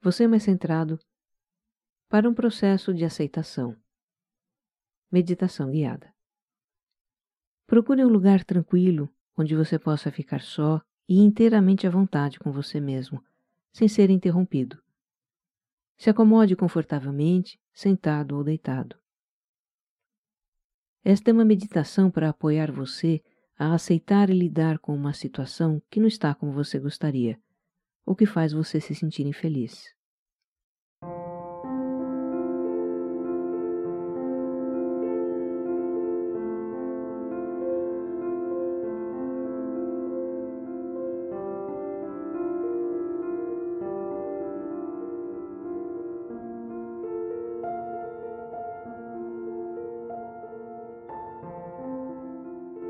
você mais centrado para um processo de aceitação. Meditação guiada. Procure um lugar tranquilo onde você possa ficar só e inteiramente à vontade com você mesmo, sem ser interrompido. Se acomode confortavelmente, sentado ou deitado. Esta é uma meditação para apoiar você a aceitar e lidar com uma situação que não está como você gostaria, ou que faz você se sentir infeliz.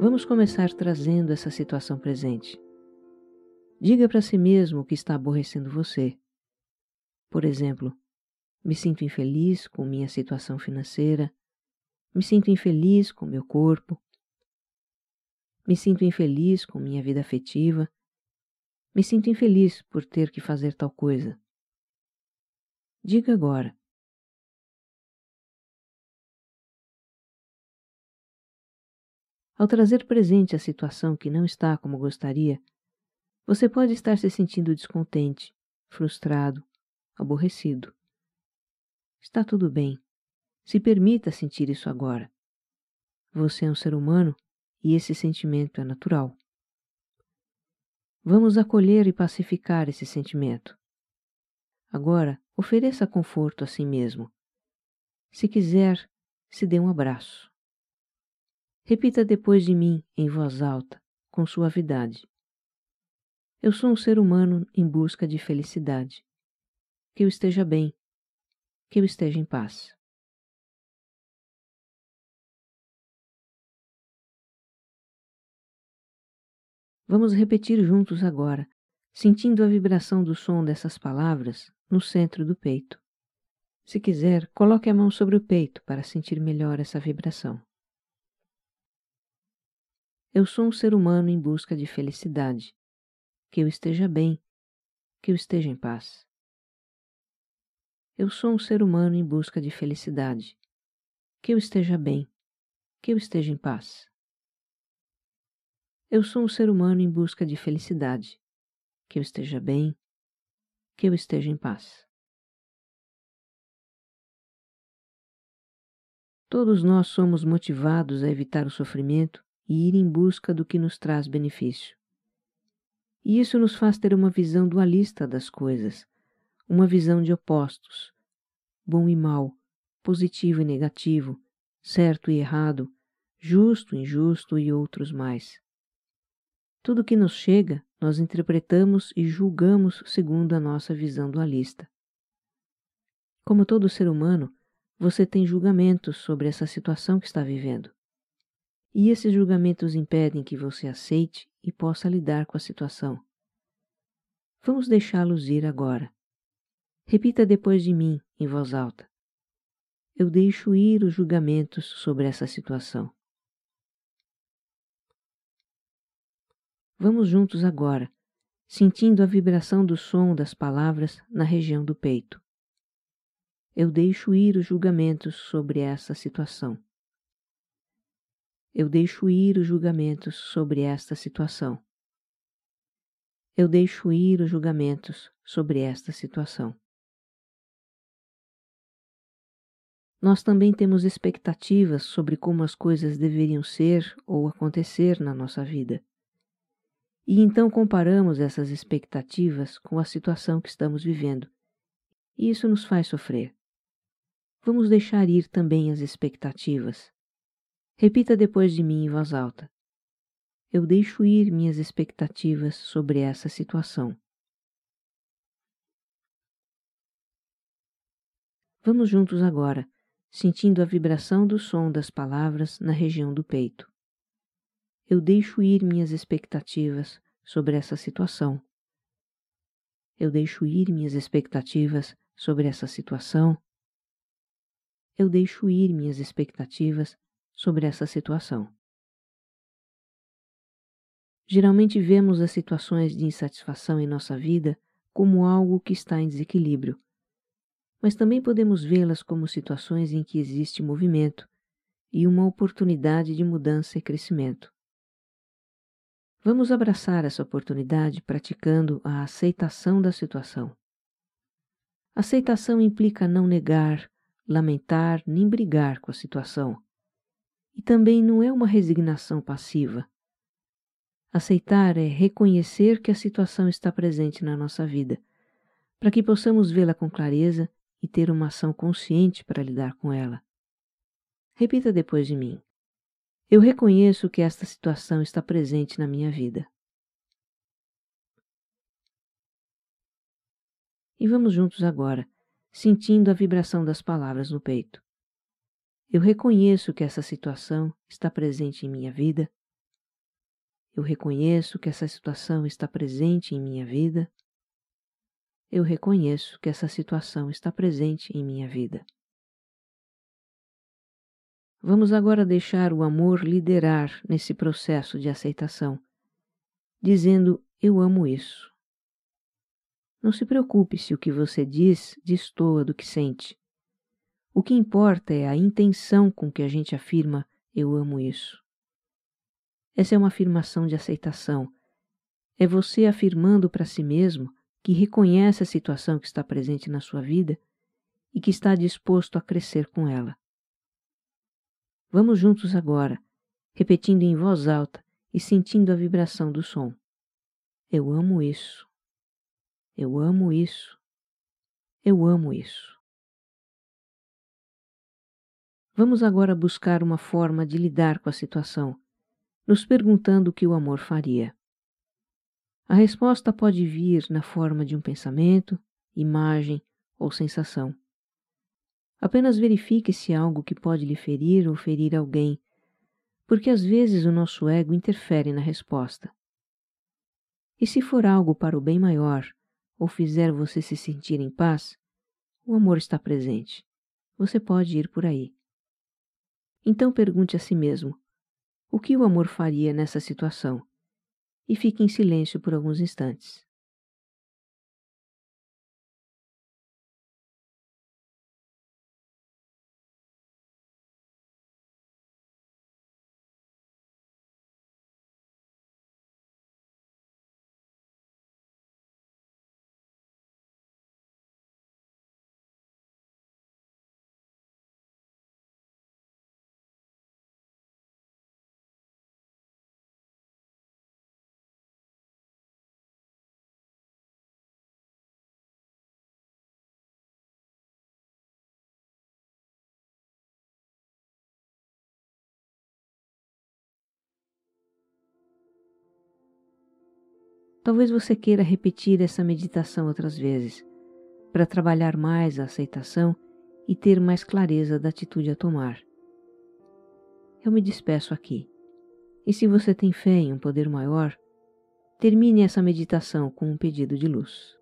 Vamos começar trazendo essa situação presente. Diga para si mesmo o que está aborrecendo você. Por exemplo, me sinto infeliz com minha situação financeira, me sinto infeliz com meu corpo, me sinto infeliz com minha vida afetiva, me sinto infeliz por ter que fazer tal coisa. Diga agora: Ao trazer presente a situação que não está como gostaria, você pode estar se sentindo descontente, frustrado, aborrecido. Está tudo bem. Se permita sentir isso agora. Você é um ser humano e esse sentimento é natural. Vamos acolher e pacificar esse sentimento. Agora, ofereça conforto a si mesmo. Se quiser, se dê um abraço. Repita depois de mim, em voz alta, com suavidade. Eu sou um ser humano em busca de felicidade. Que eu esteja bem, que eu esteja em paz. Vamos repetir juntos agora, sentindo a vibração do som dessas palavras no centro do peito. Se quiser, coloque a mão sobre o peito para sentir melhor essa vibração. Eu sou um ser humano em busca de felicidade. Que eu esteja bem, que eu esteja em paz. Eu sou um ser humano em busca de felicidade. Que eu esteja bem, que eu esteja em paz. Eu sou um ser humano em busca de felicidade. Que eu esteja bem, que eu esteja em paz. Todos nós somos motivados a evitar o sofrimento e ir em busca do que nos traz benefício. E isso nos faz ter uma visão dualista das coisas, uma visão de opostos, bom e mal, positivo e negativo, certo e errado, justo, injusto e outros mais. Tudo que nos chega, nós interpretamos e julgamos segundo a nossa visão dualista. Como todo ser humano, você tem julgamentos sobre essa situação que está vivendo e esses julgamentos impedem que você aceite e possa lidar com a situação. Vamos deixá-los ir agora. Repita depois de mim, em voz alta. Eu deixo ir os julgamentos sobre essa situação. Vamos juntos agora, sentindo a vibração do som das palavras na região do peito. Eu deixo ir os julgamentos sobre essa situação eu deixo ir os julgamentos sobre esta situação. Eu deixo ir os julgamentos sobre esta situação. Nós também temos expectativas sobre como as coisas deveriam ser ou acontecer na nossa vida. E então comparamos essas expectativas com a situação que estamos vivendo. E isso nos faz sofrer. Vamos deixar ir também as expectativas Repita depois de mim em voz alta. Eu deixo ir minhas expectativas sobre essa situação. Vamos juntos agora, sentindo a vibração do som das palavras na região do peito. Eu deixo ir minhas expectativas sobre essa situação. Eu deixo ir minhas expectativas sobre essa situação. Eu deixo ir minhas expectativas sobre essa situação. Geralmente vemos as situações de insatisfação em nossa vida como algo que está em desequilíbrio, mas também podemos vê-las como situações em que existe movimento e uma oportunidade de mudança e crescimento. Vamos abraçar essa oportunidade praticando a aceitação da situação. Aceitação implica não negar, lamentar nem brigar com a situação. E também não é uma resignação passiva. Aceitar é reconhecer que a situação está presente na nossa vida, para que possamos vê-la com clareza e ter uma ação consciente para lidar com ela. Repita depois de mim. Eu reconheço que esta situação está presente na minha vida. E vamos juntos agora, sentindo a vibração das palavras no peito. Eu reconheço que essa situação está presente em minha vida. Eu reconheço que essa situação está presente em minha vida. Eu reconheço que essa situação está presente em minha vida. Vamos agora deixar o amor liderar nesse processo de aceitação, dizendo: Eu amo isso. Não se preocupe se o que você diz destoa do que sente. O que importa é a intenção com que a gente afirma: Eu amo isso. Essa é uma afirmação de aceitação. É você afirmando para si mesmo que reconhece a situação que está presente na sua vida e que está disposto a crescer com ela. Vamos juntos agora, repetindo em voz alta e sentindo a vibração do som. Eu amo isso. Eu amo isso. Eu amo isso. Vamos agora buscar uma forma de lidar com a situação, nos perguntando o que o amor faria. A resposta pode vir na forma de um pensamento, imagem ou sensação. Apenas verifique se algo que pode lhe ferir ou ferir alguém, porque às vezes o nosso ego interfere na resposta. E se for algo para o bem maior, ou fizer você se sentir em paz, o amor está presente. Você pode ir por aí. Então pergunte a si mesmo: o que o amor faria nessa situação? E fique em silêncio por alguns instantes. Talvez você queira repetir essa meditação outras vezes, para trabalhar mais a aceitação e ter mais clareza da atitude a tomar. Eu me despeço aqui. E se você tem fé em um poder maior, termine essa meditação com um pedido de luz.